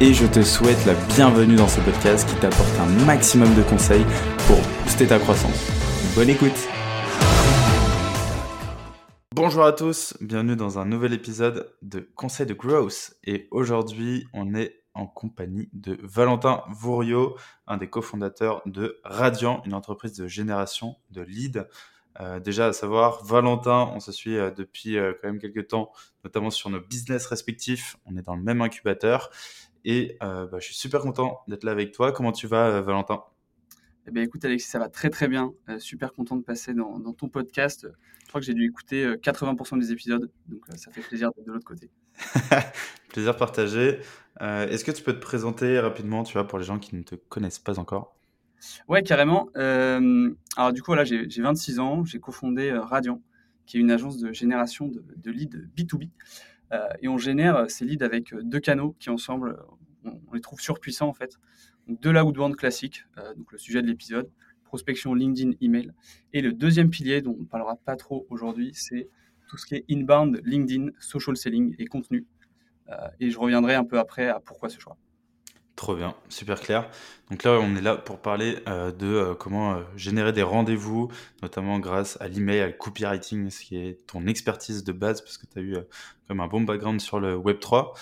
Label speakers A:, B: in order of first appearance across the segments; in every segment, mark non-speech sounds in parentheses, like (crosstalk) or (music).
A: et je te souhaite la bienvenue dans ce podcast qui t'apporte un maximum de conseils pour booster ta croissance. Bonne écoute Bonjour à tous, bienvenue dans un nouvel épisode de Conseil de Growth et aujourd'hui on est en compagnie de Valentin Vouriot, un des cofondateurs de Radiant, une entreprise de génération de leads. Euh, déjà, à savoir, Valentin, on se suit euh, depuis euh, quand même quelques temps, notamment sur nos business respectifs. On est dans le même incubateur. Et bah, je suis super content d'être là avec toi. Comment tu vas, Valentin?
B: Eh bien, écoute, Alexis, ça va très très bien. super content de passer dans, ton podcast. Je crois que j'ai dû écouter 80% des épisodes, donc ça fait plaisir d'être de l'autre côté. (laughs)
A: plaisir partagé. Est-ce que tu peux te présenter rapidement, tu vois, pour les gens qui ne te connaissent pas encore?
B: Ouais, carrément. Euh, alors du coup, là, j'ai 26 ans, j'ai cofondé euh, Radiant, qui est une agence de génération de, leads B2B. Euh, et on génère ces leads avec deux canaux qui ensemble, on, les trouve surpuissants en fait. Donc de la outbound classique, donc le sujet de l'épisode, prospection LinkedIn, email. Et le deuxième pilier dont on ne parlera pas trop aujourd'hui, c'est tout ce qui est inbound, LinkedIn, social selling et contenu. et je reviendrai un peu après à pourquoi ce choix.
A: Trop bien, super clair. Donc là, on est là pour parler euh, de euh, comment euh, générer des rendez-vous, notamment grâce à l'email, à copywriting, ce qui est ton expertise de base, parce que tu as eu comme un bon background sur le Web3.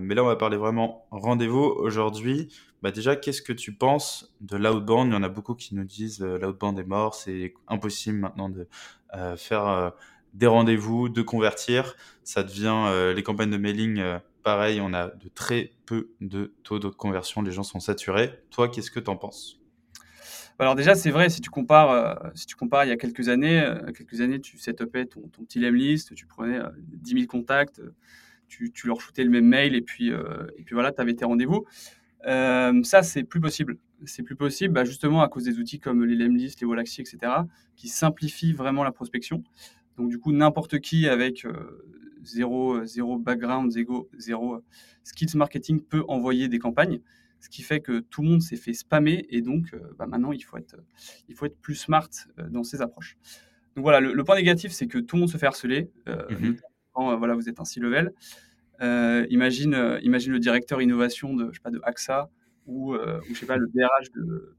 A: mais là, on va parler vraiment rendez-vous aujourd'hui. Bah déjà, qu'est-ce que tu penses de l'outbound? Il y en a beaucoup qui nous disent l'outbound est mort, c'est impossible maintenant de faire des rendez-vous, de convertir. Ça devient les campagnes de mailing pareil, on a de très peu de taux de conversion, les gens sont saturés. Toi, qu'est-ce que tu en penses
B: alors déjà, c'est vrai, si tu compares, euh, si tu compares il y a quelques années, euh, quelques années, tu setupais ton, ton petit list, tu prenais 10 euh, 000 contacts, tu, leur shootais le même mail et puis, et puis voilà, tu avais tes rendez-vous. ça, c'est plus possible. C'est plus possible bah, justement à cause des outils comme les Lemlist, les Wallaxy, etc., qui simplifient vraiment la prospection. Donc du coup, n'importe qui avec zéro, euh, zéro background, zéro, zéro euh, skills marketing peut envoyer des campagnes, ce qui fait que tout le monde s'est fait spammer et donc euh, bah, maintenant il faut, être, il faut être plus smart dans ses approches. Donc voilà, le, point négatif, c'est que tout le monde se fait harceler. Mhm. quand voilà, vous êtes un C-level. imagine, imagine le directeur innovation de, je sais pas, de AXA ou, ou je sais pas, le DRH de,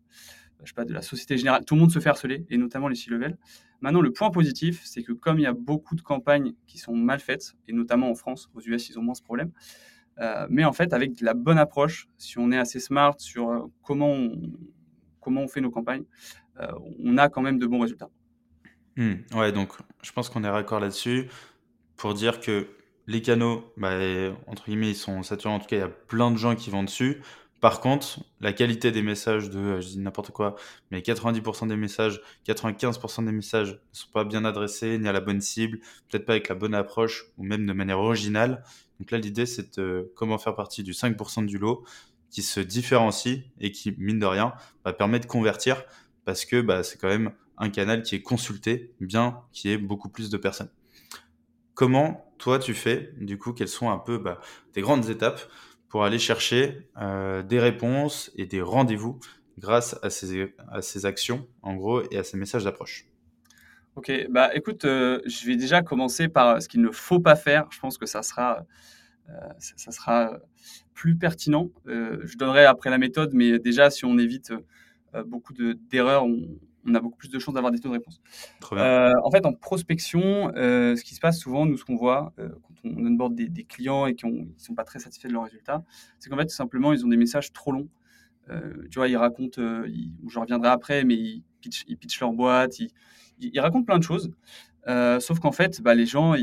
B: je sais pas, de la Société Générale. Tout le monde se fait harceler, et notamment les C-level. Maintenant, le point positif, c'est que comme il y a beaucoup de campagnes qui sont mal faites, et notamment en France, aux US, ils ont moins ce problème, euh, mais en fait, avec la bonne approche, si on est assez smart sur euh, comment, on, comment on fait nos campagnes, euh, on a quand même de bons résultats.
A: Hmm, ouais, donc je pense qu'on est raccord là-dessus pour dire que les canaux, bah, entre guillemets, ils sont saturés. En tout cas, il y a plein de gens qui vont dessus. Par contre, la qualité des messages de, euh, je dis n'importe quoi, mais 90% des messages, 95% des messages ne sont pas bien adressés, ni à la bonne cible, peut-être pas avec la bonne approche, ou même de manière originale. Donc là, l'idée, c'est de comment faire partie du 5% du lot qui se différencie et qui, mine de rien, va permet de convertir parce que bah, c'est quand même un canal qui est consulté, bien qu'il y ait beaucoup plus de personnes. Comment toi tu fais, du coup, quelles sont un peu bah, tes grandes étapes pour aller chercher euh, des réponses et des rendez-vous grâce à ces, à ces actions, en gros, et à ces messages d'approche.
B: Ok, bah écoute, euh, je vais déjà commencer par ce qu'il ne faut pas faire. Je pense que ça sera, euh, ça, sera plus pertinent. je donnerai après la méthode, mais déjà, si on évite beaucoup d'erreurs, on, on, a beaucoup plus de chances d'avoir des taux de réponse. en fait, en prospection, ce qui se passe souvent, nous, ce qu'on voit on onboard des, des clients et qui ne sont pas très satisfaits de leurs résultats, c'est qu'en fait, tout simplement, ils ont des messages trop longs. Euh, tu vois, ils racontent, euh, je reviendrai après, mais ils pitchent, leur boîte, ils, racontent plein de choses. Euh, sauf qu'en fait, bah, les gens,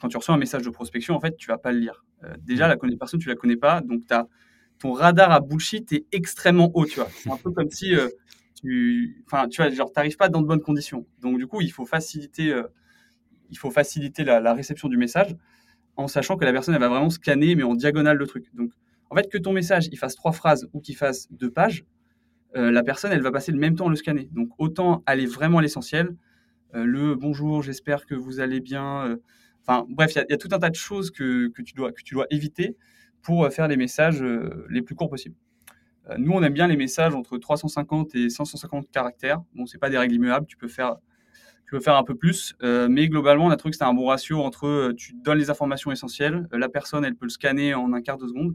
B: quand tu reçois un message de prospection, en fait, tu vas pas le lire. déjà, la personne, tu la connais pas, donc as, ton radar à bullshit est extrêmement haut, tu vois. C'est un peu comme si tu, enfin, tu vois, genre, t'arrives pas dans de bonnes conditions. Donc, du coup, il faut faciliter, il faut faciliter la, réception du message en sachant que la personne elle va vraiment scanner mais en diagonale le truc. Donc en fait, que ton message il fasse trois phrases ou qu'il fasse deux pages, la personne elle va passer le même temps à le scanner. Donc autant aller vraiment à l'essentiel. le bonjour, j'espère que vous allez bien. Enfin bref, il y, y, a tout un tas de choses que, que, tu, dois, que tu dois éviter pour faire les messages les plus courts possibles. Euh, nous, on aime bien les messages entre 350 et 550 caractères. Bon, c'est pas des règles immuables, tu peux faire, tu peux faire un peu plus, euh, mais globalement, on a trouvé que c'était un bon ratio entre euh, tu donnes les informations essentielles, la personne, elle peut le scanner en un quart de seconde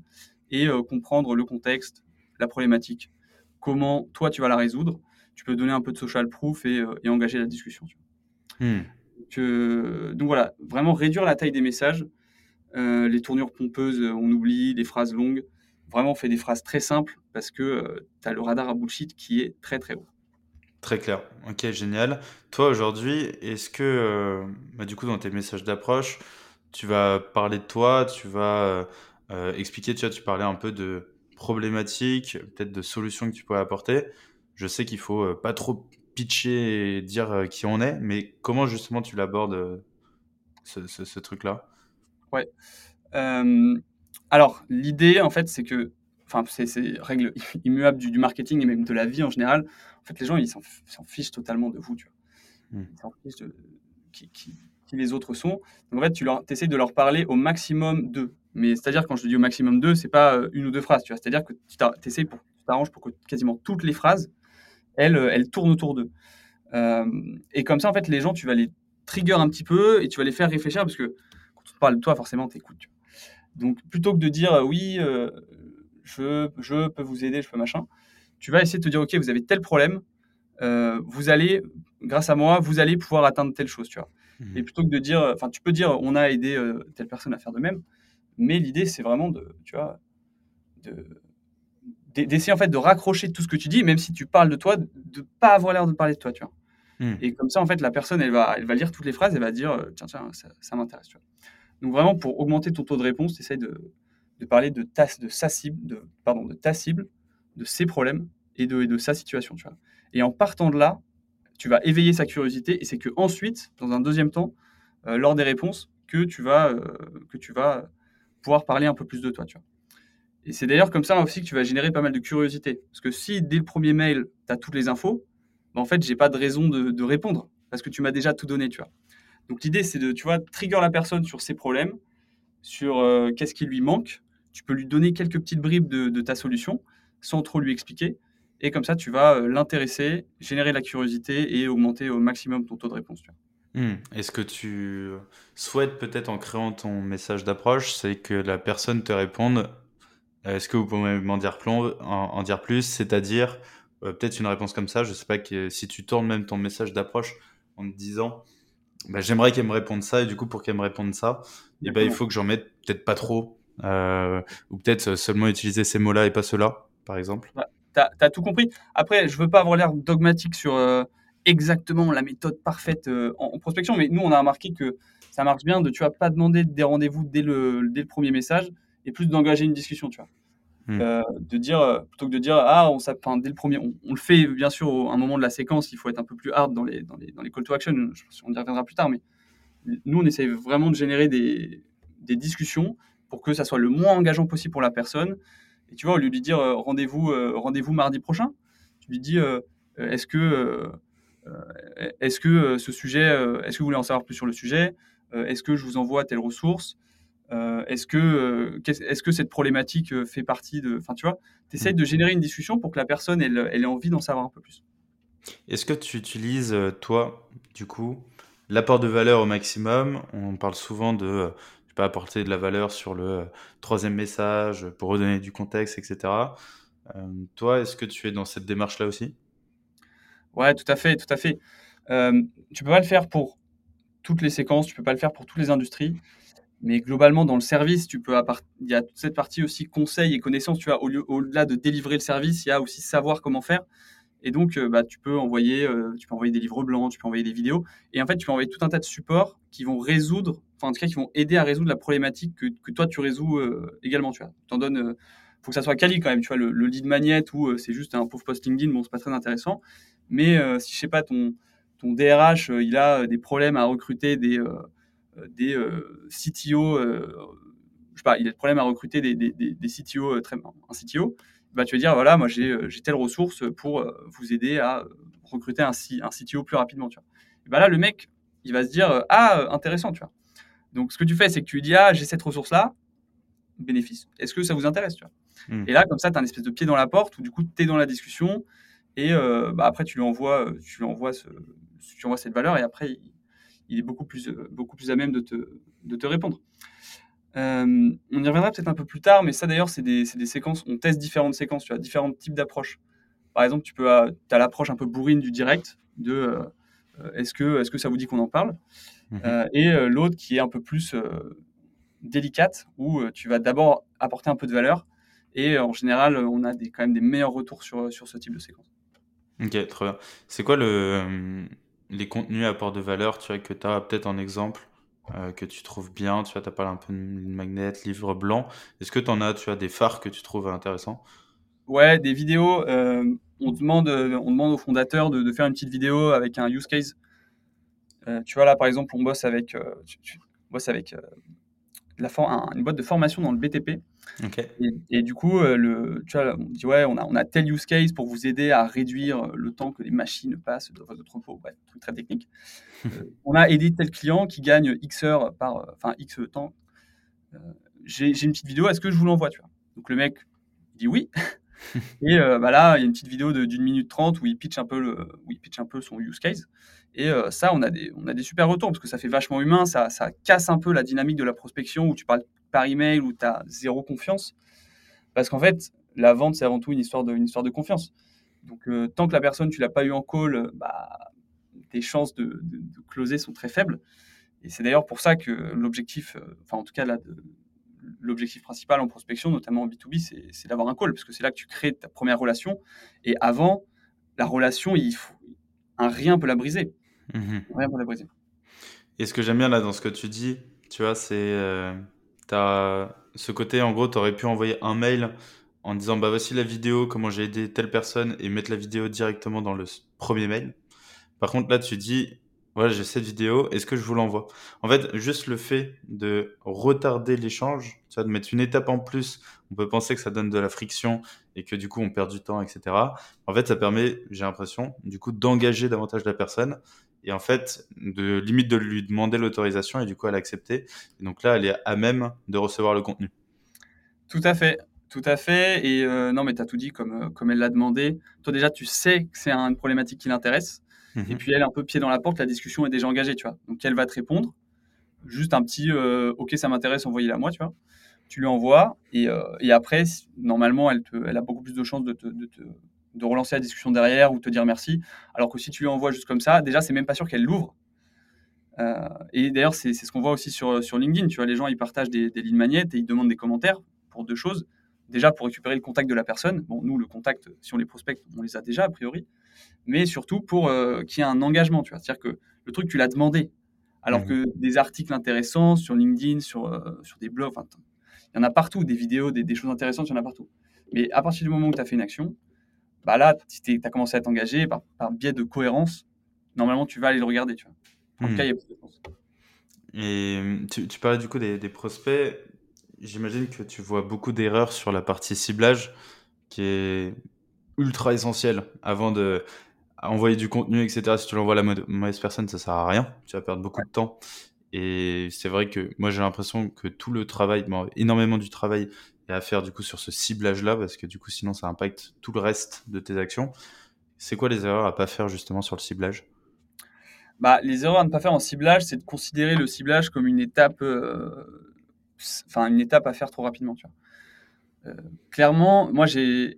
B: et comprendre le contexte, la problématique, comment toi tu vas la résoudre. Tu peux donner un peu de social proof et, engager la discussion. Hmm. donc voilà, vraiment réduire la taille des messages, les tournures pompeuses, on oublie, les phrases longues vraiment fait des phrases très simples parce que euh, tu as le radar à bullshit qui est très très haut.
A: Très clair. Ok, génial. Toi aujourd'hui, est-ce que, euh, bah, du coup, dans tes messages d'approche, tu vas parler de toi, tu vas euh, expliquer, tu vois, tu parlais un peu de problématiques, peut-être de solutions que tu pourrais apporter. Je sais qu'il faut pas trop pitcher et dire qui on est, mais comment justement tu l'abordes ce, ce, truc-là?
B: Ouais. Alors, l'idée, en fait, c'est que, enfin, c'est règle (laughs) immuable du, du, marketing et même de la vie en général. En fait, les gens, ils s'en fichent totalement de vous, tu vois. Hmm. Ils s'en fichent de qui, qui, les autres sont. Donc, en fait, tu leur, essaies de leur parler au maximum d'eux. Mais c'est-à-dire, quand je dis au maximum d'eux, c'est pas euh, une ou deux phrases, tu vois. C'est-à-dire que tu essaies pour, t'arranges pour que quasiment toutes les phrases, elles, euh, elles tournent autour d'eux. Euh, et comme ça, en fait, les gens, tu vas les trigger un petit peu et tu vas les faire réfléchir parce que quand on te parle de toi, forcément, tu écoutes. Donc, plutôt que de dire oui, euh, je, je, peux vous aider, je peux machin, tu vas essayer de te dire ok, vous avez tel problème, euh, vous allez, grâce à moi, vous allez pouvoir atteindre telle chose, tu vois. Mmh. Et plutôt que de dire, enfin, tu peux dire on a aidé telle personne à faire de même, mais l'idée c'est vraiment de, tu vois, d'essayer en fait de raccrocher tout ce que tu dis, même si tu parles de toi, de pas avoir l'air de parler de toi, tu vois. Mmh. Et comme ça, en fait, la personne, elle va, elle va lire toutes les phrases, elle va dire, tiens, tiens, ça, ça m'intéresse, tu vois. Donc vraiment, pour augmenter ton taux de réponse, tu essaies de, parler de ta, de sa cible, de, pardon, de ta cible, de ses problèmes et de, de sa situation. Tu vois. Et en partant de là, tu vas éveiller sa curiosité et c'est que ensuite, dans un deuxième temps, euh, lors des réponses, que tu vas, euh, que tu vas pouvoir parler un peu plus de toi. Tu vois. Et c'est d'ailleurs comme ça aussi que tu vas générer pas mal de curiosité. Parce que si dès le premier mail, tu as toutes les infos, ben en fait, j'ai pas de raison de, de, répondre parce que tu m'as déjà tout donné. Tu vois. Donc l'idée, c'est de, tu vois, trigger la personne sur ses problèmes, sur euh, qu'est-ce qui lui manque. Tu peux lui donner quelques petites bribes de, ta solution sans trop lui expliquer. Et comme ça, tu vas euh, l'intéresser, générer la curiosité et augmenter au maximum ton taux de réponse.
A: Hmm. Est-ce que tu souhaites peut-être en créant ton message d'approche, c'est que la personne te réponde Est-ce que vous pouvez m'en dire, en, dire plus? C'est-à-dire euh, peut-être une réponse comme ça. Je ne sais pas que, si tu tournes même ton message d'approche en te disant bah, j'aimerais qu'elle me réponde ça, et du coup, pour qu'elle me réponde ça, et eh ben, il faut que j'en mette peut-être pas trop, euh, ou peut-être seulement utiliser ces mots-là et pas ceux-là, par exemple.
B: Ouais, tu as, tout compris. Après, je veux pas avoir l'air dogmatique sur euh, exactement la méthode parfaite euh, en, prospection, mais nous, on a remarqué que ça marche bien de, tu vas pas demander des rendez-vous dès le, dès le premier message, et plus d'engager une discussion, tu vois. Hmm. Euh, de dire euh, plutôt que de dire ah on enfin, dès le premier on, le fait bien sûr à un moment de la séquence il faut être un peu plus hard dans les dans les, dans les call to action je pense on y reviendra plus tard mais nous on essaie vraiment de générer des, des, discussions pour que ça soit le moins engageant possible pour la personne et tu vois au lieu de lui dire euh, rendez-vous rendez-vous mardi prochain tu lui dis est-ce que est-ce que ce sujet est-ce que vous voulez en savoir plus sur le sujet est-ce que je vous envoie telle ressource euh, est-ce que, euh, est que cette problématique euh, fait partie de. Enfin, tu vois, tu essaies mm. de générer une discussion pour que la personne elle, ait envie d'en savoir un peu plus.
A: Est-ce que tu utilises, toi, du coup, l'apport de valeur au maximum? On parle souvent de je pas apporter de la valeur sur le troisième message pour redonner du contexte, etc. toi, est-ce que tu es dans cette démarche-là aussi?
B: Ouais, tout à fait, tout à fait. tu peux pas le faire pour toutes les séquences, tu peux pas le faire pour toutes les industries. Mais globalement, dans le service, tu peux il y a toute cette partie aussi conseil et connaissance. Tu vois, au-delà de délivrer le service, il y a aussi savoir comment faire. Et donc, euh, bah, tu peux envoyer, euh, tu peux envoyer des livres blancs, tu peux envoyer des vidéos, et en fait, tu peux envoyer tout un tas de supports qui vont résoudre, enfin en tout cas, qui vont aider à résoudre la problématique que, toi tu résous euh, également. Tu vois, t'en donnes, faut que ça soit quali quand même. Tu vois, le, lead magnet ou c'est juste un pauvre post LinkedIn, bon, c'est pas très intéressant. Mais si je sais pas, ton ton DRH, il a des problèmes à recruter des euh, des euh, CTO, euh, sais pas, il a des problèmes à recruter des, des, des, CTO, un CTO, bah, tu vas dire, voilà, moi j'ai telle ressource pour vous aider à recruter un, un CTO plus rapidement. Tu vois. Bah là, le mec, il va se dire, ah, intéressant, tu vois. Donc, ce que tu fais, c'est que tu lui dis, ah, j'ai cette ressource-là, bénéfice. Est-ce que ça vous intéresse tu vois hmm. Et là, comme ça, tu as un espèce de pied dans la porte où du coup, tu es dans la discussion et euh, bah, après, tu lui envoies, tu lui envoies, ce, tu envoies cette valeur et après, il, est beaucoup plus, beaucoup plus à même de te, de te répondre. Euh, on y reviendra peut-être un peu plus tard, mais ça d'ailleurs, c'est des, des, séquences. On teste différentes séquences, tu as différents types d'approches. Par exemple, tu peux, as l'approche un peu bourrine du direct, de euh, est-ce que, est que ça vous dit qu'on en parle mmh Et l'autre qui est un peu plus délicate où euh, tu vas d'abord apporter un peu de valeur et euh, en général, on a des, quand même des meilleurs retours sur, sur ce type de séquence.
A: Ok, très bien. C'est quoi le, euh, les contenus à apport de valeur tu vois, que tu as peut-être en exemple que tu trouves bien Tu vois, as parlé un peu de magnet, livre blanc. Est-ce que tu en as, tu as des phares que tu trouves intéressants?
B: Ouais, des vidéos. On, demande, on demande aux fondateurs de, faire une petite vidéo avec un use case. tu vois, là, par exemple, on bosse avec, on bosse avec une boîte de formation dans le BTP. Et, du coup, euh, le, tu vois, on dit ouais, on a, on a tel use case pour vous aider à réduire le temps que les machines passent dans votre entrepôt. Ouais, truc très technique. (laughs) Euh, on a aidé tel client qui gagne X heures par, euh, enfin X temps. J'ai une petite vidéo, est-ce que je vous l'envoie, tu vois? Donc le mec dit oui. (laughs) (laughs) et bah là, il y a une petite vidéo d'une minute trente où il pitch un peu le, où il pitch un peu son use case. Et euh, ça, on a, des, on a des super retours parce que ça fait vachement humain, ça, casse un peu la dynamique de la prospection où tu parles par email, où tu as zéro confiance. Parce qu'en fait, la vente, c'est avant tout une histoire de, une histoire de confiance. Donc, euh, tant que la personne, tu l'as pas eu en call, bah, tes chances de, de, closer sont très faibles. Et c'est d'ailleurs pour ça que l'objectif, euh, enfin, en tout cas, l'objectif principal en prospection, notamment en B2B, c'est d'avoir un call, parce que c'est là que tu crées ta première relation. Et avant, la relation, il faut, un rien peut la briser. Mmh Rien pour la briser.
A: Et ce que j'aime bien là dans ce que tu dis, tu vois, c'est euh, as ce côté, en gros, tu aurais pu envoyer un mail en disant bah voici la vidéo, comment j'ai aidé telle personne et mettre la vidéo directement dans le premier mail. Par contre, là, tu dis voilà, j'ai cette vidéo, est-ce que je vous l'envoie? En fait, juste le fait de retarder l'échange, de mettre une étape en plus, on peut penser que ça donne de la friction et que du coup on perd du temps, etc. En fait, ça permet, j'ai l'impression, du coup, d'engager davantage la personne et en fait, de limite de lui demander l'autorisation et du coup elle accepter. Et donc là, elle est à même de recevoir le contenu.
B: Tout à fait. Tout à fait. Et euh, non, mais tu as tout dit comme, euh, comme elle l'a demandé. Toi, déjà, tu sais que c'est une problématique qui l'intéresse. Et mhm. puis, elle, un peu pied dans la porte, la discussion est déjà engagée, tu vois. Donc, elle va te répondre. Juste un petit euh, OK, ça m'intéresse, envoyez-la moi, tu vois. Tu lui envoies. Et, et après, normalement, elle, te, elle a beaucoup plus de chances de te, de te de relancer la discussion derrière ou te dire merci. Alors que si tu lui envoies juste comme ça, déjà, c'est même pas sûr qu'elle l'ouvre. Euh, et d'ailleurs, c'est ce qu'on voit aussi sur, sur LinkedIn. Tu vois, les gens, ils partagent des, lignes magnettes et ils demandent des commentaires pour deux choses. Déjà, pour récupérer le contact de la personne. Bon, nous, le contact, si on les prospecte, on les a déjà, a priori. Mais surtout pour euh, qu'il y ait un engagement. Tu vois, c'est-à-dire que le truc, tu l'as demandé. Alors mmh. que des articles intéressants sur LinkedIn, sur, euh, sur des blogs, il y en a partout, des vidéos, des, des, choses intéressantes, il y en a partout. Mais à partir du moment où tu as fait une action, bah là, si tu as commencé à t'engager par, biais de cohérence, normalement, tu vas aller le regarder. Tu vois. En tout cas, il y a plus de chance.
A: Et tu, tu parlais du coup des, prospects. J'imagine que tu vois beaucoup d'erreurs sur la partie ciblage qui est ultra essentielle avant de envoyer du contenu, etc. Si tu l'envoies à la mauvaise personne, ça sert à rien. Tu vas perdre beaucoup de temps. Et c'est vrai que moi, j'ai l'impression que tout le travail, énormément du travail à faire du coup sur ce ciblage-là, parce que du coup sinon ça impacte tout le reste de tes actions. C'est quoi les erreurs à pas faire justement sur le ciblage?
B: Bah, Les erreurs à ne pas faire en ciblage, c'est de considérer le ciblage comme une étape, euh, une étape à faire trop rapidement. Tu vois. Euh, clairement, moi j'ai,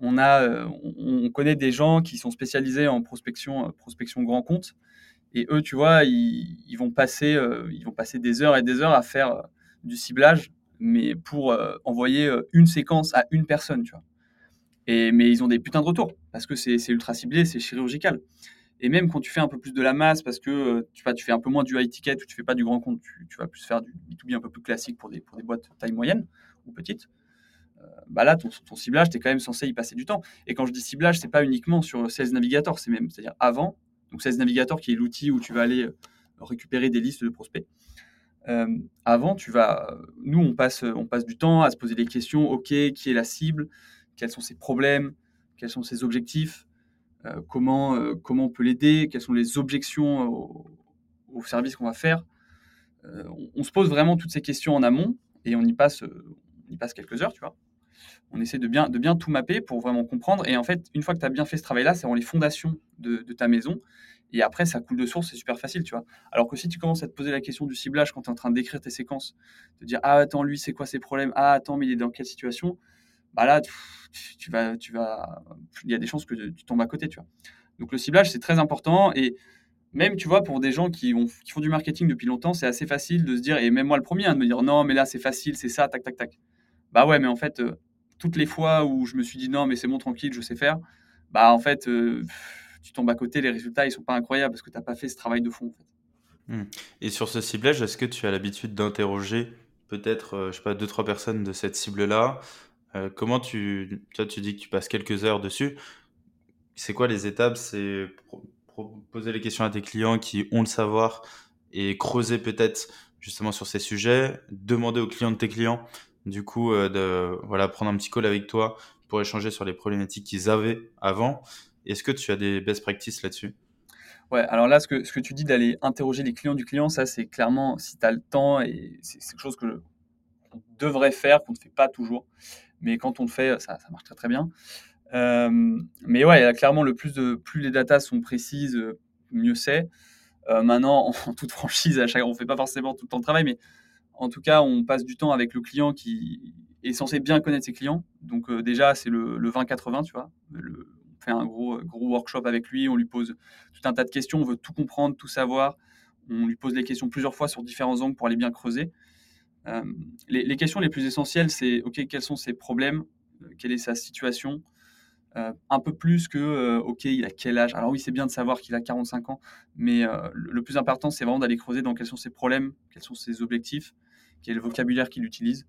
B: on a, euh, on connaît des gens qui sont spécialisés en prospection, prospection grand compte, et eux, tu vois, ils, vont passer, ils vont passer des heures et des heures à faire du ciblage mais pour euh, envoyer euh, une séquence à une personne, tu vois. Et, mais ils ont des putains de retours, parce que c'est ultra ciblé, c'est chirurgical. Et même quand tu fais un peu plus de la masse, parce que euh, tu, tu fais un peu moins du high ticket, ou tu fais pas du grand compte, tu, vas plus faire du B2B un peu plus classique pour des, pour des boîtes taille moyenne ou petite, bah là, ton, ciblage, tu es quand même censé y passer du temps. Et quand je dis ciblage, c'est pas uniquement sur Sales Navigator, c'est même, c'est-à-dire avant. Donc Sales Navigator qui est l'outil où tu vas aller récupérer des listes de prospects. Euh, avant, tu vas, nous, on passe, on passe du temps à se poser des questions. Ok, qui est la cible? Quels sont ses problèmes? Quels sont ses objectifs? Euh, comment, euh, comment on peut l'aider? Quelles sont les objections au, service qu'on va faire? On, on, se pose vraiment toutes ces questions en amont et on y passe, on y passe quelques heures, tu vois on essaie de bien, de bien tout mapper pour vraiment comprendre. Et en fait, une fois que tu as bien fait ce travail-là, c'est vraiment les fondations de, ta maison. Et après, ça coule de source, c'est super facile, tu vois. Alors que si tu commences à te poser la question du ciblage quand tu es en train d'écrire tes séquences, de dire Ah, attends, lui, c'est quoi ses problèmes? Ah, attends, mais il est dans quelle situation? Bah là, tu, vas, tu vas, il y a des chances que tu tombes à côté, tu vois. Donc le ciblage, c'est très important. Et même, tu vois, pour des gens qui, font du marketing depuis longtemps, c'est assez facile de se dire, et même moi le premier, hein, de me dire Non, mais là, c'est facile, c'est ça, tac, tac, tac. Bah ouais, mais en fait, euh, toutes les fois où je me suis dit non, mais c'est bon, tranquille, je sais faire, bah en fait, euh, tu tombes à côté, les résultats, ils sont pas incroyables parce que tu n'as pas fait ce travail de fond.
A: Mmh. Et sur ce ciblage, est-ce que tu as l'habitude d'interroger peut-être, euh, je sais pas, deux, trois personnes de cette cible-là? Euh, Comment tu, toi, tu dis que tu passes quelques heures dessus C'est quoi les étapes? C'est poser les questions à tes clients qui ont le savoir et creuser peut-être justement sur ces sujets, demander aux clients de tes clients du coup, euh, de voilà, prendre un petit call avec toi pour échanger sur les problématiques qu'ils avaient avant. Est-ce que tu as des best practices là-dessus?
B: Ouais, alors là, ce que, ce que tu dis d'aller interroger les clients du client, ça, c'est clairement, si tu as le temps, et c'est quelque chose que on devrait faire, qu'on ne fait pas toujours. Mais quand on le fait, ça, ça marche très très bien. Euh, mais ouais, clairement, le plus, de, plus les datas sont précises, mieux c'est. Euh, maintenant, (laughs) en toute franchise, à chaque, on ne fait pas forcément tout le temps de travail, mais en tout cas, on passe du temps avec le client qui est censé bien connaître ses clients. Donc euh, déjà, c'est le, 20-80, tu vois. on fait un gros, workshop avec lui, on lui pose tout un tas de questions, on veut tout comprendre, tout savoir. On lui pose les questions plusieurs fois sur différents angles pour aller bien creuser. Euh, les, questions les plus essentielles, c'est OK, quels sont ses problèmes? Euh, Quelle est sa situation? Un peu plus que OK, il a quel âge? Alors oui, c'est bien de savoir qu'il a 45 ans, mais le, plus important, c'est vraiment d'aller creuser dans quels sont ses problèmes, quels sont ses objectifs, quel est le vocabulaire qu'il utilise.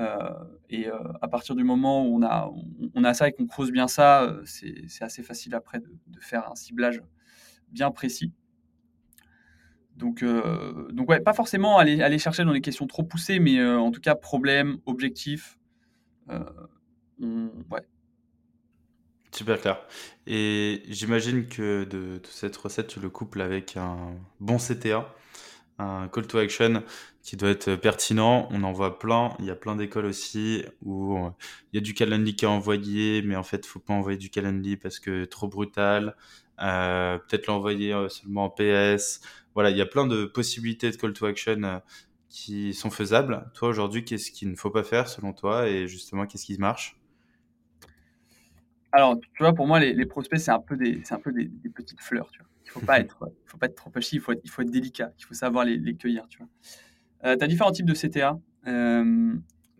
B: Euh, et euh, à partir du moment où on a, on, a ça et qu'on creuse bien ça, euh, c'est assez facile après de, faire un ciblage bien précis. Donc, donc ouais, pas forcément aller, aller chercher dans des questions trop poussées, mais en tout cas, problème, objectif. ouais.
A: Super clair. Et j'imagine que de, de, cette recette, tu le couples avec un bon CTA un call to action qui doit être pertinent. On en voit plein. Il y a plein d'écoles aussi où euh, il y a du Calendly qui est envoyé, mais en fait, il faut pas envoyer du Calendly parce que trop brutal. Euh, peut-être l'envoyer euh, seulement en PS. Voilà, il y a plein de possibilités de call to action qui sont faisables. Toi, aujourd'hui, qu'est-ce qu'il ne faut pas faire selon toi et justement, qu'est-ce qui marche?
B: Alors, tu vois, pour moi, les, prospects, c'est un peu des, un peu des petites fleurs, tu vois. Il faut pas être, faut pas être trop pushy, il faut être, il faut être délicat, il faut savoir les, les cueillir, tu vois. Euh, as différents types de CTA. Euh,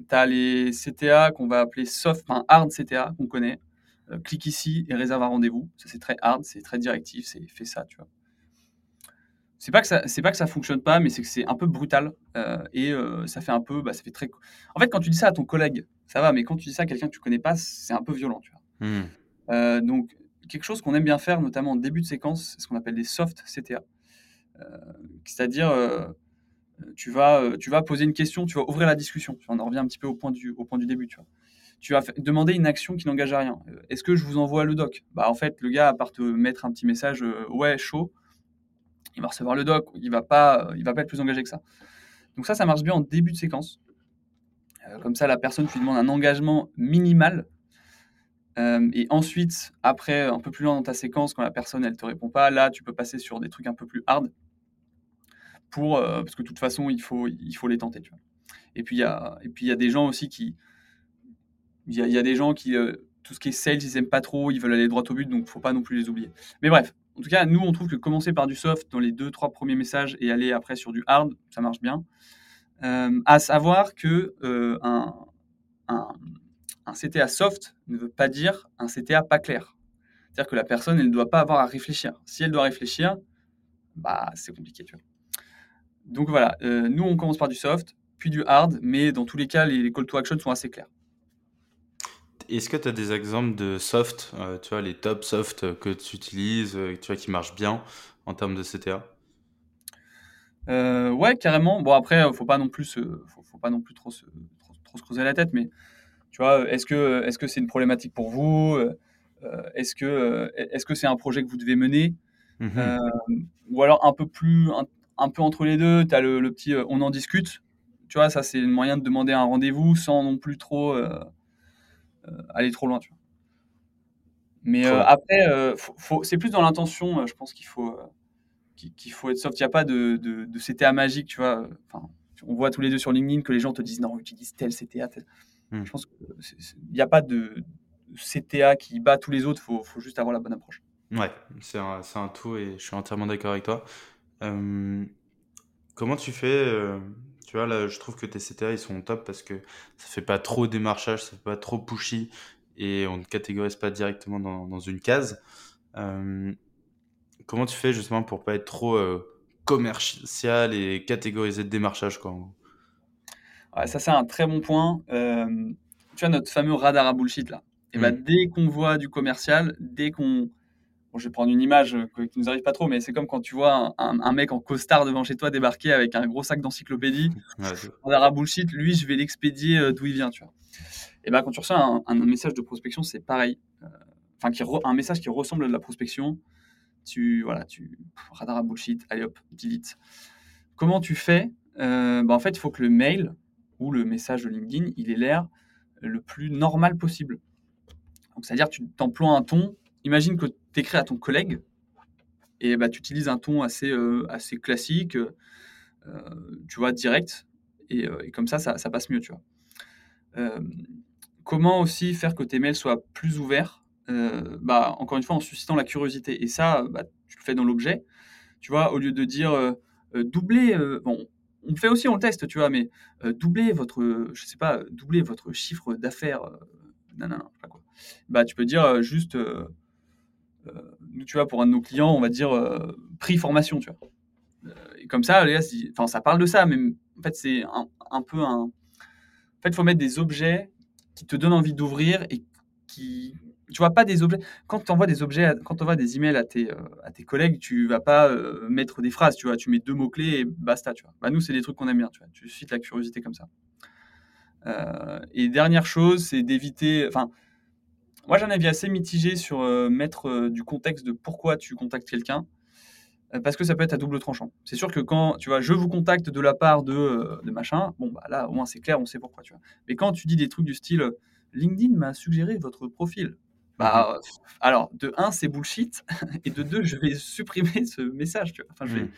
B: tu as les CTA qu'on va appeler soft, enfin hard CTA qu'on connaît. Euh, clique ici et réserve un rendez-vous. Ça c'est très hard, c'est très directif, c'est fait ça, tu vois. C'est pas que ça, c'est pas que ça fonctionne pas, mais c'est que c'est un peu brutal euh, et ça fait un peu, bah, ça fait très. En fait, quand tu dis ça à ton collègue, ça va, mais quand tu dis ça à quelqu'un que tu connais pas, c'est un peu violent, tu vois. Hmm. donc quelque chose qu'on aime bien faire, notamment en début de séquence, c'est ce qu'on appelle des soft CTA. Euh, c'est-à-dire, euh, tu, vas, euh, tu vas poser une question, tu vas ouvrir la discussion. On en revient un petit peu au point du, au point du début. Tu, vas demander une action qui n'engage à rien. Est-ce que je vous envoie le doc? Bah, En fait, le gars, à part te mettre un petit message, ouais, chaud, il va recevoir le doc, il va, pas, va pas être plus engagé que ça. Donc ça, ça marche bien en début de séquence. comme ça, la personne, tu lui demandes un engagement minimal euh, et ensuite, après, un peu plus loin dans ta séquence, quand la personne elle te répond pas, là, tu peux passer sur des trucs un peu plus hard, pour, euh, parce que de toute façon, il faut, il faut les tenter. Tu vois. Et puis il y a, et puis il y a des gens aussi qui, il y a, y a des gens qui, euh, tout ce qui est sales, ils aiment pas trop, ils veulent aller droit au but, donc faut pas non plus les oublier. Mais bref, en tout cas, nous, on trouve que commencer par du soft dans les deux, trois premiers messages et aller après sur du hard, ça marche bien. à savoir que un, un un CTA soft ne veut pas dire un CTA pas clair. C'est-à-dire que la personne, elle ne doit pas avoir à réfléchir. Si elle doit réfléchir, bah, c'est compliqué. Tu vois. Donc voilà, euh, nous, on commence par du soft, puis du hard, mais dans tous les cas, les, call to action sont assez clairs.
A: Est-ce que tu as des exemples de soft, euh, tu vois, les top soft que tu utilises, euh, tu vois, qui marchent bien en termes de CTA
B: ouais, carrément. Bon, après, faut pas non plus faut, pas non plus trop se, trop, se creuser la tête, mais tu vois, est-ce que est-ce que c'est une problématique pour vous Est-ce que est-ce que c'est un projet que vous devez mener mmh Ou alors un peu plus un, peu entre les deux, tu as le, le, petit on en discute. Tu vois, ça c'est un moyen de demander un rendez-vous sans non plus trop aller trop loin. Tu vois. Mais après, c'est plus dans l'intention, je pense qu'il faut qu'il faut être soft. Il n'y a pas de, de, de, CTA magique, tu vois. Enfin, on voit tous les deux sur LinkedIn que les gens te disent non, utilise tel CTA. Tel. Hmm. Je pense qu'il n'y a pas de CTA qui bat tous les autres, il faut, faut, juste avoir la bonne approche.
A: Ouais, c'est un, un, tout et je suis entièrement d'accord avec toi. Euh, comment tu fais euh, Tu vois, là, je trouve que tes CTA, ils sont top parce que ça fait pas trop démarchage, ça fait pas trop pushy et on ne catégorise pas directement dans, dans une case. Euh, Comment tu fais justement pour pas être trop euh, commercial et catégoriser de démarchage quoi
B: Ça c'est un très bon point. Euh, tu vois notre fameux radar à bullshit là. Et bah, mm. dès qu'on voit du commercial, dès qu'on Bon, je vais prendre une image qui nous arrive pas trop, mais c'est comme quand tu vois un, mec en costard devant chez toi débarquer avec un gros sac d'encyclopédie. (laughs) radar à bullshit, lui, je vais l'expédier euh, d'où il vient, tu vois. Et ben quand tu reçois un, message de prospection, c'est pareil. Enfin, un message qui ressemble à de la prospection, tu, voilà, tu, radar à bullshit, allez hop, delete. Comment tu fais? Euh, bah, En fait, il faut que le mail le message de LinkedIn, il ait l'air le plus normal possible. C'est-à-dire, tu t'emploies un ton. Imagine que tu écris à ton collègue et bah, tu utilises un ton assez, euh, classique, euh, tu vois, direct. Et, et comme ça, ça, passe mieux, comment aussi faire que tes mails soient plus ouverts? Euh, bah, encore une fois, en suscitant la curiosité. Et ça, bah, tu le fais dans l'objet. Tu vois, au lieu de dire euh, euh, doubler, on fait aussi, on le teste, tu vois, mais doubler votre, je sais pas, doubler votre chiffre d'affaires, quoi. Bah, tu peux dire juste, nous, tu vois, pour un de nos clients, on va dire prix formation, tu vois. comme ça, les enfin, ça parle de ça, mais en fait, c'est un, un, peu un. En fait, faut mettre des objets qui te donnent envie d'ouvrir et qui, tu vois pas des objets. Quand tu envoies des objets, quand tu envoies des emails à tes, euh, à tes collègues, tu vas pas euh, mettre des phrases, tu vois. Tu mets deux mots-clés et basta, tu vois. Bah, nous, c'est des trucs qu'on aime bien, tu vois. Tu la curiosité comme ça. Euh, et dernière chose, c'est d'éviter. Enfin, moi, j'ai un avis assez mitigé sur mettre du contexte de pourquoi tu contactes quelqu'un. Parce que ça peut être à double tranchant. C'est sûr que quand tu vois, je vous contacte de la part de, de machin, bon, bah là, au moins c'est clair, on sait pourquoi, tu vois. Mais quand tu dis des trucs du style, LinkedIn m'a suggéré votre profil, bah, mmh alors, de un, c'est bullshit, (laughs) et de deux, je vais supprimer ce message. Tu vois. Enfin, je vais, mmh.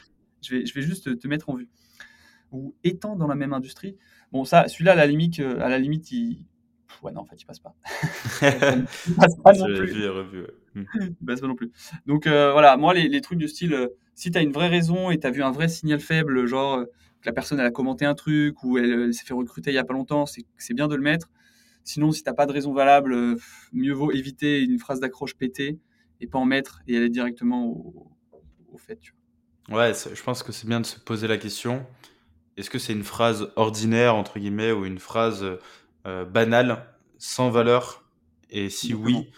B: je, vais, je vais juste te mettre en vue. Ou étant dans la même industrie. Bon, ça, celui-là, à la limite, euh, à la limite, il. Ouais, non, en fait, il passe pas. (laughs) il passe pas (laughs) non plus. Mmh. il passe pas non plus. Donc, euh, voilà, moi, les, les, trucs du style, euh, si tu as une vraie raison et tu as vu un vrai signal faible, genre que la personne, elle a commenté un truc ou elle, elle s'est fait recruter il y a pas longtemps, c'est bien de le mettre. Sinon, si tu n'as pas de raison valable, euh, mieux vaut éviter une phrase d'accroche pétée et pas en mettre et aller directement au, fait. Tu
A: vois. Ouais, je pense que c'est bien de se poser la question. Est-ce que c'est une phrase ordinaire, entre guillemets, ou une phrase euh, banale, sans valeur? Et si oui,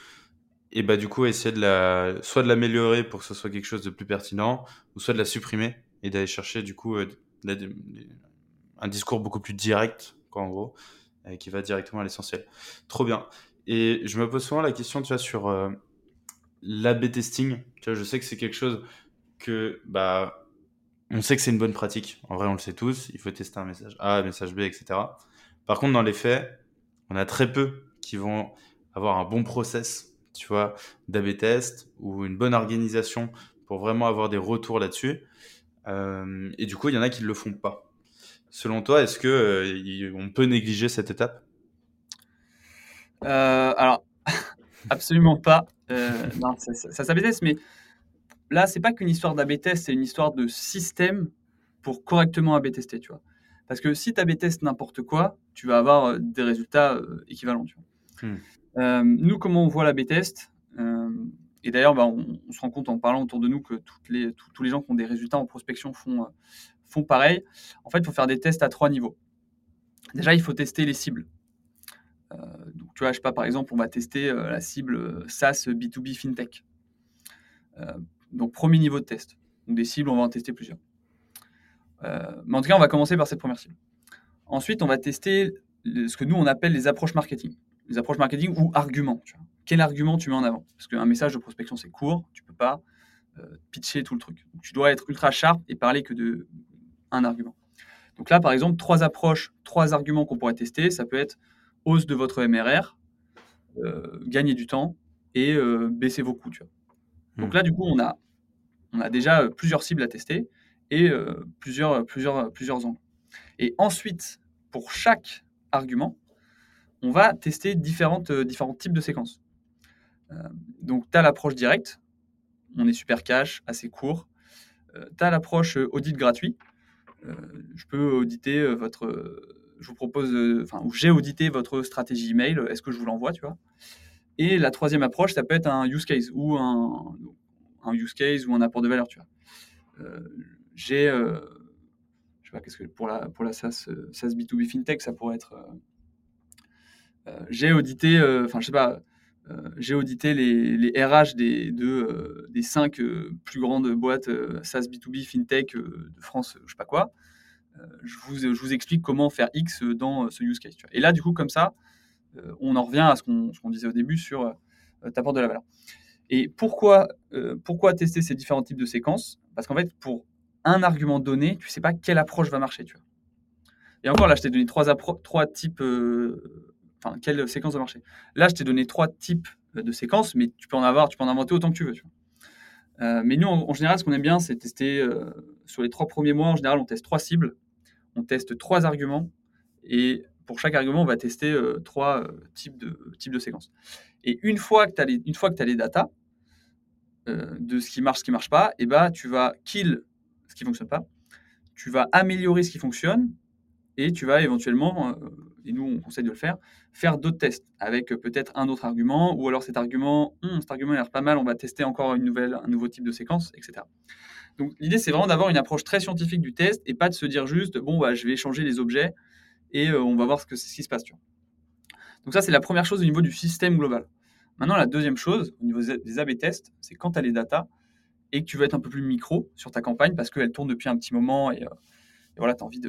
A: et bah du coup, essayer de la, soit de l'améliorer pour que ce soit quelque chose de plus pertinent, ou soit de la supprimer et d'aller chercher du coup euh, un discours beaucoup plus direct, quoi, en gros qui va directement à l'essentiel. Trop bien. Et je me pose souvent la question, tu vois, sur euh, l'AB testing. Tu vois, je sais que c'est quelque chose que, bah, on sait que c'est une bonne pratique. En vrai, on le sait tous. Il faut tester un message A, un message B, etc. Par contre, dans les faits, on a très peu qui vont avoir un bon process, tu vois, d'AB test ou une bonne organisation pour vraiment avoir des retours là-dessus. Euh, et du coup, il y en a qui ne le font pas. Selon toi, est-ce que euh, on peut négliger cette étape?
B: Euh, Alors, (laughs) absolument pas. Euh, non, ça, ça, mais là, c'est pas qu'une histoire d'AB test, c'est une histoire de système pour correctement AB tester, tu vois. Parce que si tu AB test n'importe quoi, tu vas avoir des résultats équivalents, tu vois. Hmm. nous, comment on voit l'AB test Et d'ailleurs, bah, on, se rend compte en parlant autour de nous que toutes les, tous les gens qui ont des résultats en prospection font font pareil. En fait, il faut faire des tests à trois niveaux. Déjà, il faut tester les cibles. Euh, donc, tu vois, je sais pas, par exemple, on va tester euh, la cible euh, SaaS B2B FinTech. donc, premier niveau de test. Donc, des cibles, on va en tester plusieurs. mais en tout cas, on va commencer par cette première cible. Ensuite, on va tester ce que nous, on appelle les approches marketing. Les approches marketing ou arguments. Quel argument tu mets en avant? Parce qu'un message de prospection, c'est court, tu peux pas pitcher tout le truc. tu dois être ultra sharp et parler que de un argument. Donc là, par exemple, trois approches, trois arguments qu'on pourrait tester, ça peut être hausse de votre MRR, euh, gagner du temps et euh, baisser vos coûts. Donc hmm. là, du coup, on a, on a déjà euh, plusieurs cibles à tester et plusieurs, plusieurs, plusieurs angles. Et ensuite, pour chaque argument, on va tester différentes, différents types de séquences. donc, tu as l'approche directe, on est super cash, assez court. tu as l'approche audit gratuit, je peux auditer euh, votre. Je vous propose, enfin, j'ai audité votre stratégie email. Est-ce que je vous l'envoie, tu vois? Et la troisième approche, ça peut être un use case ou un, un use case ou un apport de valeur, tu vois. Euh, j'ai, je sais pas, qu'est-ce que pour la pour la SaaS, SaaS B2B fintech, ça pourrait être. j'ai audité, enfin, je sais pas. J'ai audité les, RH des, de, des cinq plus grandes boîtes SaaS B2B FinTech de France, je sais pas quoi. Je vous, je, vous, explique comment faire X dans ce use case. Et là, du coup, comme ça, on en revient à ce qu'on disait au début sur ta de la valeur. Et pourquoi, pourquoi tester ces différents types de séquences? Parce qu'en fait, pour un argument donné, tu ne sais pas quelle approche va marcher. Et encore, là, je t'ai donné trois, trois types enfin, quelle séquence va marcher. Là, je t'ai donné trois types euh, de séquences, mais tu peux en avoir, tu peux en inventer autant que tu veux. Euh, mais nous, en, général, ce qu'on aime bien, c'est tester euh, sur les trois premiers mois. En général, on teste trois cibles, on teste trois arguments, et pour chaque argument, on va tester trois types de types de séquences. Et une fois que tu as les, une fois que de ce qui marche, ce qui marche pas, et eh ben, tu vas kill ce qui fonctionne pas, tu vas améliorer ce qui fonctionne, et tu vas éventuellement et nous on conseille de le faire, faire d'autres tests avec euh, peut-être un autre argument, ou alors cet argument, hum, cet argument a l'air pas mal, on va tester encore une nouvelle, un nouveau type de séquence, etc. Donc l'idée c'est vraiment d'avoir une approche très scientifique du test et pas de se dire juste, bon, bah, je vais changer les objets et euh, on va voir ce, qui se passe. Donc ça c'est la première chose au niveau du système global. Maintenant la deuxième chose, au niveau des A-B tests, c'est quand tu as les datas et que tu veux être un peu plus micro sur ta campagne parce qu'elle tourne depuis un petit moment et, euh, voilà, tu as envie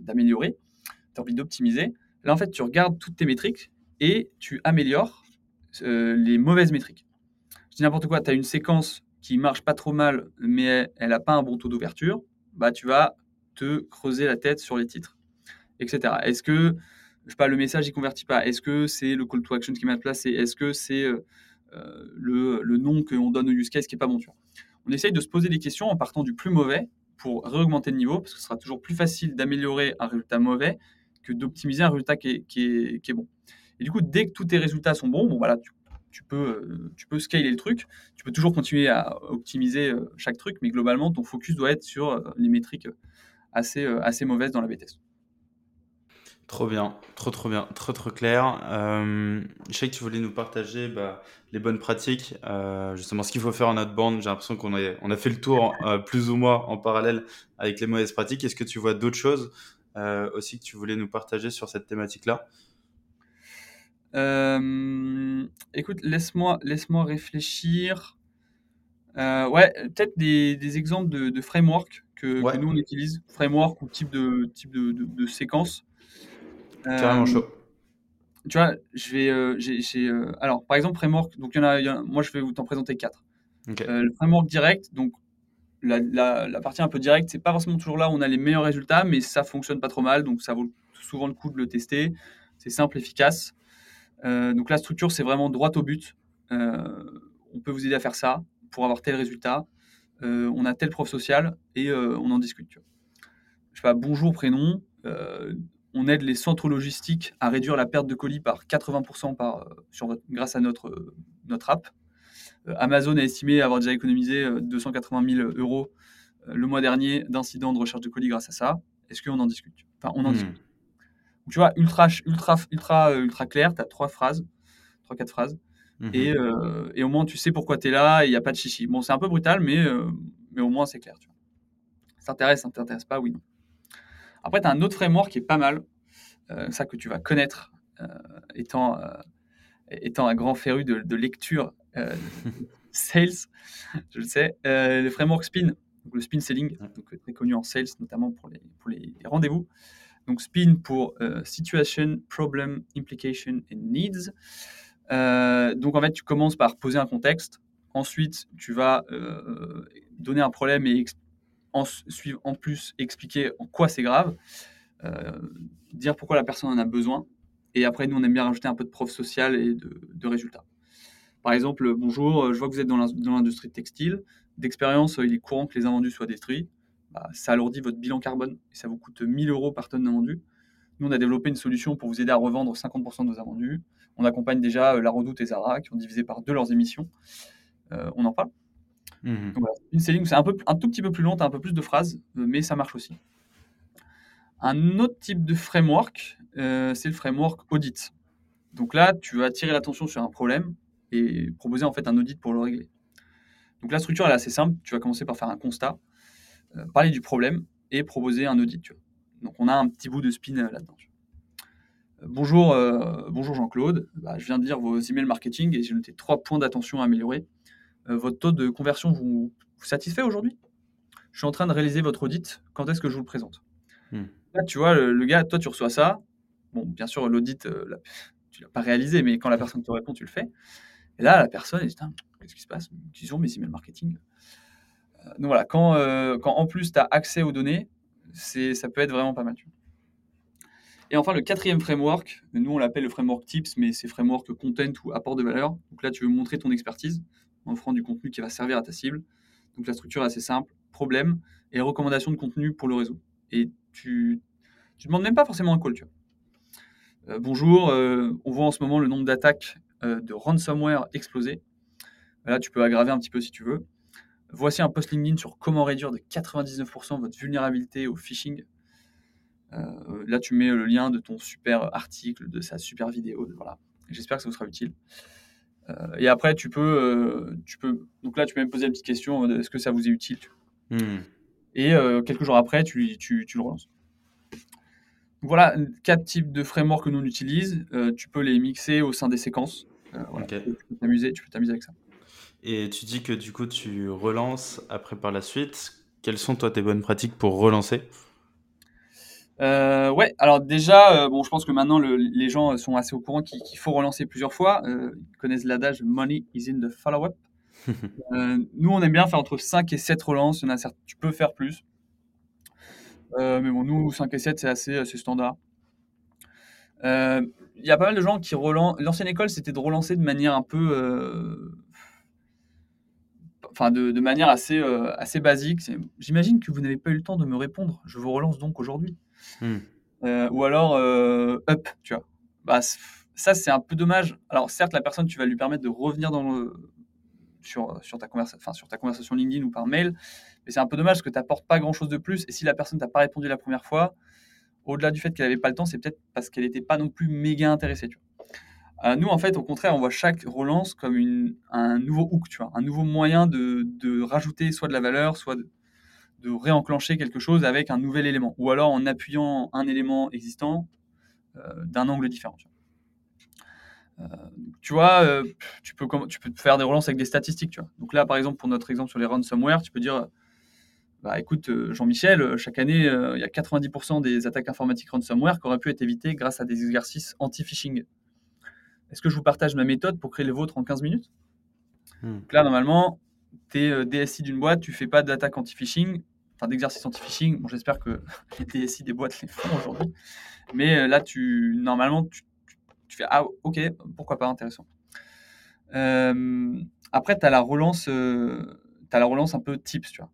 B: d'améliorer tu envie d'optimiser. Là, en fait, tu regardes toutes tes métriques et tu améliores euh, les mauvaises métriques. Je dis n'importe quoi, tu as une séquence qui marche pas trop mal, mais elle n'a pas un bon taux d'ouverture, bah, tu vas te creuser la tête sur les titres, etc. Est-ce que je sais pas, le message ne convertit pas? Est-ce que c'est le call to action qui est mal placé Est-ce que c'est euh, euh, le, le, nom qu'on donne au use case qui est pas bon tu vois? On essaye de se poser des questions en partant du plus mauvais pour réaugmenter le niveau, parce que ce sera toujours plus facile d'améliorer un résultat mauvais d'optimiser un résultat qui est, bon. Et du coup, dès que tous tes résultats sont bons, bon, voilà, tu, peux, euh, tu peux scaler le truc. Tu peux toujours continuer à optimiser euh, chaque truc, mais globalement, ton focus doit être sur euh, les métriques assez, assez mauvaises dans la BTS.
A: Trop bien, trop trop bien, trop trop clair. je sais que tu voulais nous partager bah, les bonnes pratiques, justement ce qu'il faut faire en outbound. J'ai l'impression qu'on a, on a fait le tour plus ou moins en parallèle avec les mauvaises pratiques. Est-ce que tu vois d'autres choses euh, aussi que tu voulais nous partager sur cette thématique-là
B: euh, Écoute, laisse-moi laisse réfléchir. Euh, ouais, peut-être des, exemples de, de framework que, nous on utilise, framework ou type de, type de, séquence.
A: Carrément chaud.
B: Tu vois, je vais. alors, par exemple, framework, donc il y, en a, moi je vais vous t'en présenter quatre. le framework direct, donc la, partie un peu directe, c'est pas forcément toujours là où on a les meilleurs résultats, mais ça fonctionne pas trop mal, donc ça vaut souvent le coup de le tester. C'est simple, efficace. Euh, donc la structure, c'est vraiment droit au but. Euh, on peut vous aider à faire ça pour avoir tel résultat. Euh, on a tel prof social et on en discute. Je sais bonjour, prénom. on aide les centres logistiques à réduire la perte de colis par 80% par, grâce à notre, notre app. Euh, Amazon a estimé avoir déjà économisé 280 euh, 000 euros euh, le mois dernier d'incidents de recherche de colis grâce à ça. Est-ce qu'on en discute? Enfin, on en hmm. discute. tu vois, ultra, ultra, ultra, ultra clair, tu as trois phrases, trois, quatre phrases. Hmm. Et, et, au moins, tu sais pourquoi tu es là et il n'y a pas de chichi. Bon, c'est un peu brutal, mais, mais au moins, c'est clair. Tu vois. Ça t'intéresse, ça t'intéresse pas, oui. Après, tu as un autre framework qui est pas mal, ça que tu vas connaître, étant, étant un grand féru de, de lecture euh, sales, je le sais. Euh, le framework Spin. Donc le spin selling, donc très connu en sales, notamment pour les, pour les, rendez-vous. Donc spin pour situation, problem, implication and needs. donc en fait, tu commences par poser un contexte. Ensuite, tu vas donner un problème et en, en plus expliquer en quoi c'est grave. dire pourquoi la personne en a besoin. Et après, nous, on aime bien rajouter un peu de preuve sociale et de, résultats. Par exemple, bonjour, je vois que vous êtes dans l'industrie textile. D'expérience, il est courant que les invendus soient détruits. Bah, ça alourdit votre bilan carbone et ça vous coûte 1000 euros par tonne d'invendus. Nous, on a développé une solution pour vous aider à revendre 50% de vos invendus. On accompagne déjà euh, La Redoute et Zara qui ont divisé par deux leurs émissions. Euh, on en parle. Mmh. Une selling, c'est un, peu, un tout petit peu plus long, tu as un peu plus de phrases, euh, mais ça marche aussi. Un autre type de framework, euh, c'est le framework audit. Donc là, tu vas attirer l'attention sur un problème et proposer en fait un audit pour le régler. Donc la structure elle est assez simple. Tu vas commencer par faire un constat, euh, parler du problème et proposer un audit. Donc on a un petit bout de spin euh, là-dedans. bonjour, bonjour Jean-Claude. Bah, je viens de lire vos emails marketing et j'ai noté trois points d'attention à améliorer. votre taux de conversion vous, satisfait aujourd'hui? Je suis en train de réaliser votre audit. Quand est-ce que je vous le présente? Hmm tu vois, le, gars, toi, tu reçois ça. Bon, bien sûr, l'audit, euh, tu l'as pas réalisé, mais quand la personne te répond, tu le fais. Et là, la personne, elle dit, qu'est-ce qui se passe? Ils ont mes emails marketing. Euh, donc voilà, quand, euh, en plus tu as accès aux données, ça peut être vraiment pas mal. Et enfin, le quatrième framework, nous on l'appelle le framework tips, mais c'est framework content ou apport de valeur. Donc là, tu veux montrer ton expertise en offrant du contenu qui va servir à ta cible. Donc la structure est assez simple, problème et recommandation de contenu pour le réseau. Et tu ne demandes même pas forcément un call. Tu vois. Euh, bonjour, on voit en ce moment le nombre d'attaques de ransomware exploser. Là, tu peux aggraver un petit peu si tu veux. Voici un post LinkedIn sur comment réduire de 99% votre vulnérabilité au phishing. là, tu mets le lien de ton super article, de sa super vidéo. Voilà. J'espère que ça vous sera utile. et après, tu peux, tu peux. Donc là, tu peux me poser une petite question est-ce que ça vous est utile hmm. Et quelques jours après, tu, tu, tu le relances. Voilà quatre types de frameworks que nous on utilise. Euh, tu peux les mixer au sein des séquences. Euh, tu peux t'amuser, tu peux t'amuser avec ça.
A: Et tu dis que du coup tu relances après par la suite. Quelles sont toi tes bonnes pratiques pour relancer?
B: Euh, ouais, alors déjà, bon, je pense que maintenant les gens sont assez au courant qu'il faut relancer plusieurs fois. ils connaissent l'adage money is in the follow-up. (laughs) nous, on aime bien faire entre 5 et 7 relances. Il y en a certes, tu peux faire plus. Euh, mais bon, nous, 5 et 7, c'est assez, assez standard. Euh, il y a pas mal de gens qui relancent. L'ancienne école, c'était de relancer de manière un peu. Euh, enfin, de, de, manière assez, assez basique. J'imagine que vous n'avez pas eu le temps de me répondre. Je vous relance donc aujourd'hui. Hmm. ou alors, up, tu vois. Bah, ça, c'est un peu dommage. Alors, certes, la personne, tu vas lui permettre de revenir dans le, sur, sur, ta conversation, sur ta conversation LinkedIn ou par mail. Mais c'est un peu dommage parce que tu n'apportes pas grand-chose de plus. Et si la personne t'a pas répondu la première fois, au-delà du fait qu'elle n'avait pas le temps, c'est peut-être parce qu'elle n'était pas non plus méga intéressée. Euh, nous, en fait, au contraire, on voit chaque relance comme un nouveau hook, tu vois, un nouveau moyen de, rajouter soit de la valeur, soit de, réenclencher quelque chose avec un nouvel élément, ou alors en appuyant un élément existant euh, d'un angle différent. Tu vois. Euh, tu peux, faire des relances avec des statistiques. Donc là, par exemple, pour notre exemple sur les ransomware, tu peux dire bah, écoute, euh, Jean-Michel, chaque année, il y a 90% des attaques informatiques ransomware qui auraient pu être évitées grâce à des exercices anti-phishing. Est-ce que je vous partage ma méthode pour créer les vôtres en 15 minutes? Hmm. Donc là, normalement, tu es DSI d'une boîte, tu fais pas d'attaque anti-phishing, enfin d'exercice anti-phishing. Bon, j'espère que (laughs) les DSI des boîtes les font aujourd'hui. Mais là, tu, normalement, tu tu fais ah ok pourquoi pas intéressant euh, après tu as la relance euh, as la relance un peu tips tu vois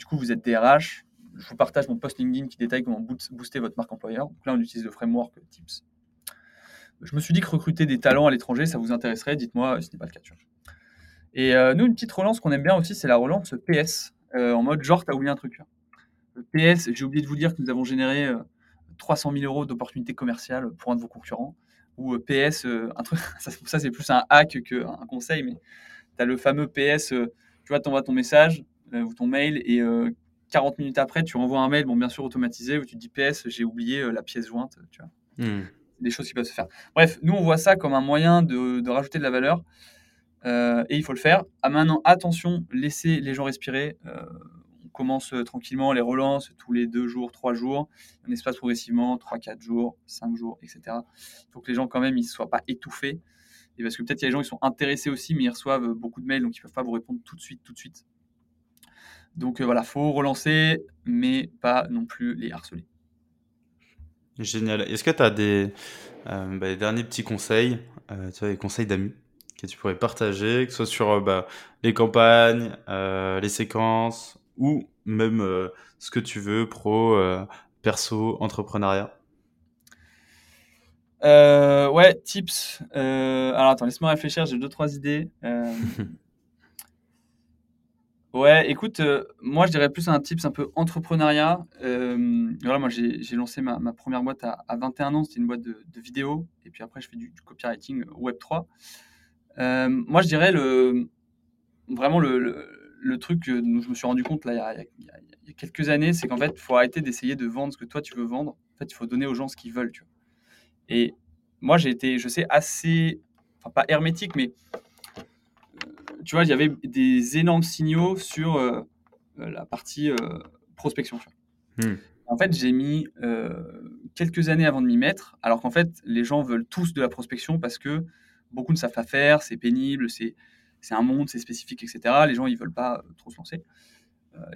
B: du coup vous êtes DRH je vous partage mon post LinkedIn qui détaille comment booster votre marque employeur. Donc là on utilise le framework tips. Je me suis dit que recruter des talents à l'étranger ça vous intéresserait. Dites-moi ce n'est pas le cas et euh, nous une petite relance qu'on aime bien aussi c'est la relance PS en mode genre t'as oublié un truc PS j'ai oublié de vous dire que nous avons généré 300 000 euros d'opportunités commerciales pour un de vos concurrents. Ou euh, PS, euh, un truc, (laughs) ça, c'est plus un hack qu'un conseil, mais tu le fameux PS, euh, tu vois, tu envoies ton message ou ton mail et 40 minutes après, tu renvoies un mail, bon, bien sûr automatisé, où tu dis PS, j'ai oublié la pièce jointe, tu vois. Hmm. Des choses qui peuvent se faire. Bref, nous, on voit ça comme un moyen de, rajouter de la valeur. et il faut le faire. Ah, maintenant, attention, laissez les gens respirer. on commence tranquillement les relances tous les deux jours, trois jours. On espace progressivement, trois, quatre jours, cinq jours, etc. Il faut que les gens, quand même, ils ne soient pas étouffés. Et parce que peut-être il y a des gens qui sont intéressés aussi, mais ils reçoivent beaucoup de mails, donc ils ne peuvent pas vous répondre tout de suite, tout de suite. Donc voilà, faut relancer, mais pas non plus les harceler.
A: Génial. Est-ce que tu as des, euh, bah, derniers petits conseils, euh, tu vois, des conseils d'amis que tu pourrais partager, que ce soit sur euh, bah, les campagnes, les séquences ou même ce que tu veux, pro, perso, entrepreneuriat?
B: Ouais, tips. alors attends, laisse-moi réfléchir, j'ai deux, trois idées. (laughs) Ouais, écoute, euh, moi je dirais plus un tips un peu entrepreneuriat. Euh, voilà, moi j'ai lancé ma, première boîte à, à 21 ans, c'était une boîte de, de, vidéo, et puis après je fais du, copywriting Web3. Euh, moi je dirais le, vraiment le, le, truc dont je me suis rendu compte là, il, y a, il y a quelques années, c'est qu'en fait il faut arrêter d'essayer de vendre ce que toi tu veux vendre. En fait, il faut donner aux gens ce qu'ils veulent. Tu vois. Et moi j'ai été, je sais, assez, enfin pas hermétique, mais tu vois, il y avait des énormes signaux sur euh, euh, la partie euh, prospection. Hmm. En fait, j'ai mis quelques années avant de m'y mettre, alors qu'en fait, les gens veulent tous de la prospection parce que beaucoup ne savent pas faire, c'est pénible, c'est un monde, c'est spécifique, etc. Les gens, ils veulent pas trop se lancer.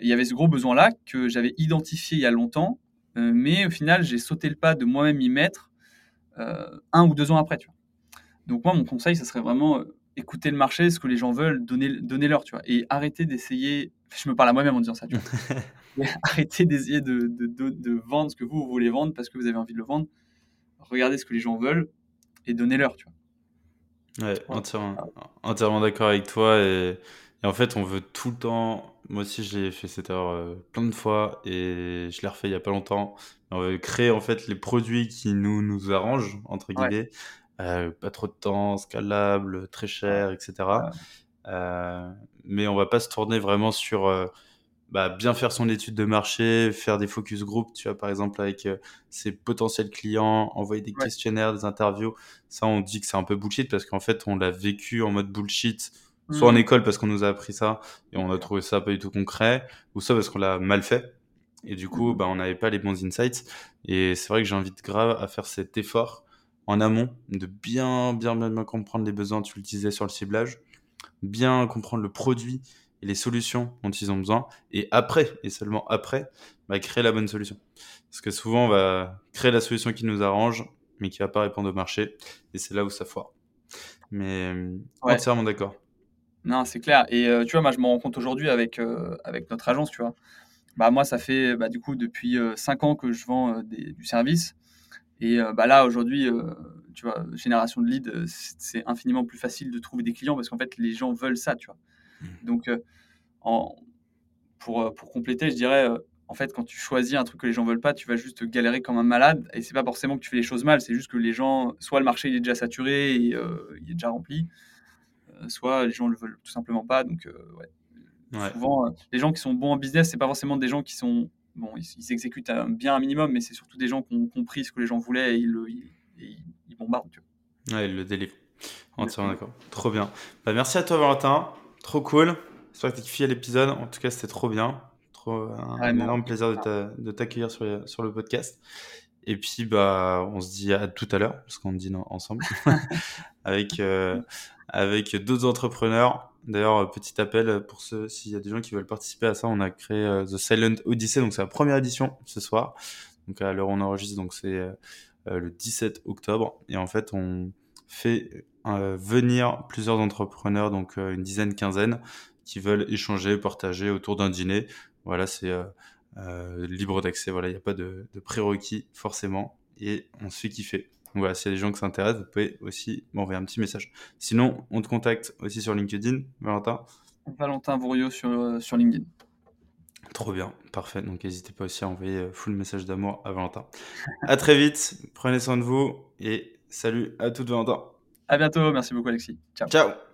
B: Il y avait ce gros besoin-là que j'avais identifié il y a longtemps, mais au final, j'ai sauté le pas de moi-même y mettre un ou deux ans après. Tu vois. Donc moi, mon conseil, ce serait vraiment écouter le marché, ce que les gens veulent, donner, donner leur, tu vois. Et arrêter d'essayer, je me parle à moi-même en disant ça, tu vois. (laughs) arrêtez d'essayer de, de, de, vendre ce que vous, voulez vendre parce que vous avez envie de le vendre. Regardez ce que les gens veulent et donnez-leur, tu vois.
A: Ouais, entièrement, entièrement d'accord avec toi. Et, en fait, on veut tout le temps. Moi aussi, j'ai fait cette erreur euh, plein de fois et je l'ai refait il y a pas longtemps. On veut créer en fait les produits qui nous, nous arrangent, entre guillemets. Euh, pas trop de temps, scalable, très cher, etc. Euh, mais on va pas se tourner vraiment sur euh, bah, bien faire son étude de marché, faire des focus group, tu vois, par exemple, avec ses potentiels clients, envoyer des questionnaires, des interviews. Ça, on dit que c'est un peu bullshit parce qu'en fait, on l'a vécu en mode bullshit, soit en mmh. école parce qu'on nous a appris ça et on a trouvé ça pas du tout concret, ou soit parce qu'on l'a mal fait. Et du coup, mmh. bah, on n'avait pas les bons insights. Et c'est vrai que j'invite grave à faire cet effort en amont, de bien, bien, bien, comprendre les besoins, tu le disais sur le ciblage, bien comprendre le produit et les solutions dont ils ont besoin, et après, et seulement après, bah, créer la bonne solution. Parce que souvent, on va créer la solution qui nous arrange, mais qui va pas répondre au marché, et c'est là où ça foire. Mais ouais. entièrement d'accord.
B: Non, c'est clair. Et euh, tu vois, moi, je me rends compte aujourd'hui avec, euh, avec notre agence, tu vois. Bah, moi, ça fait bah, du coup depuis 5 euh, ans que je vends du service. Et euh, bah là, aujourd'hui, euh, tu vois, génération de leads, euh, c'est infiniment plus facile de trouver des clients parce qu'en fait, les gens veulent ça, tu vois. Mmh. Donc, en, pour, pour compléter, je dirais, en fait, quand tu choisis un truc que les gens veulent pas, tu vas juste galérer comme un malade. Et c'est pas forcément que tu fais les choses mal, c'est juste que les gens, soit le marché il est déjà saturé et il est déjà rempli, soit les gens le veulent tout simplement pas. Donc, ouais. Souvent, les gens qui sont bons en business, c'est pas forcément des gens qui sont bon, ils, exécutent bien un minimum, mais c'est surtout des gens qui ont compris ce que les gens voulaient et ils, le, ils, bombardent. Tu
A: vois. Ouais, ils le délivrent. Entièrement d'accord. Trop bien. Bah, merci à toi, Valentin. Trop cool. J'espère que tu as kiffé l'épisode. En tout cas, c'était trop bien. Trop, un, énorme plaisir de t'accueillir sur, sur, le podcast. Et puis, bah, on se dit à tout à l'heure, parce qu'on dit ensemble, (laughs) (laughs) avec, euh, avec d'autres entrepreneurs D'ailleurs, euh, petit appel pour ceux, s'il y a des gens qui veulent participer à ça, on a créé euh, The Silent Odyssey, donc c'est la première édition ce soir. Donc à l'heure où on enregistre, donc c'est euh, le 17 octobre. Et en fait, on fait venir plusieurs entrepreneurs, donc une dizaine, quinzaine, qui veulent échanger, partager autour d'un dîner. Voilà, c'est libre d'accès. Voilà, il n'y a pas de, de prérequis forcément. Et on se fait kiffer voilà, s'il y a des gens qui s'intéressent, vous pouvez aussi m'envoyer un petit message. Sinon, on te contacte aussi sur LinkedIn, Valentin.
B: Valentin Bourriot sur, euh, sur LinkedIn.
A: Trop bien, parfait. Donc n'hésitez pas aussi à envoyer euh, full message d'amour à Valentin. à très vite, prenez soin de vous et salut à toutes Valentin.
B: À bientôt, merci beaucoup Alexis.
A: Ciao. Ciao.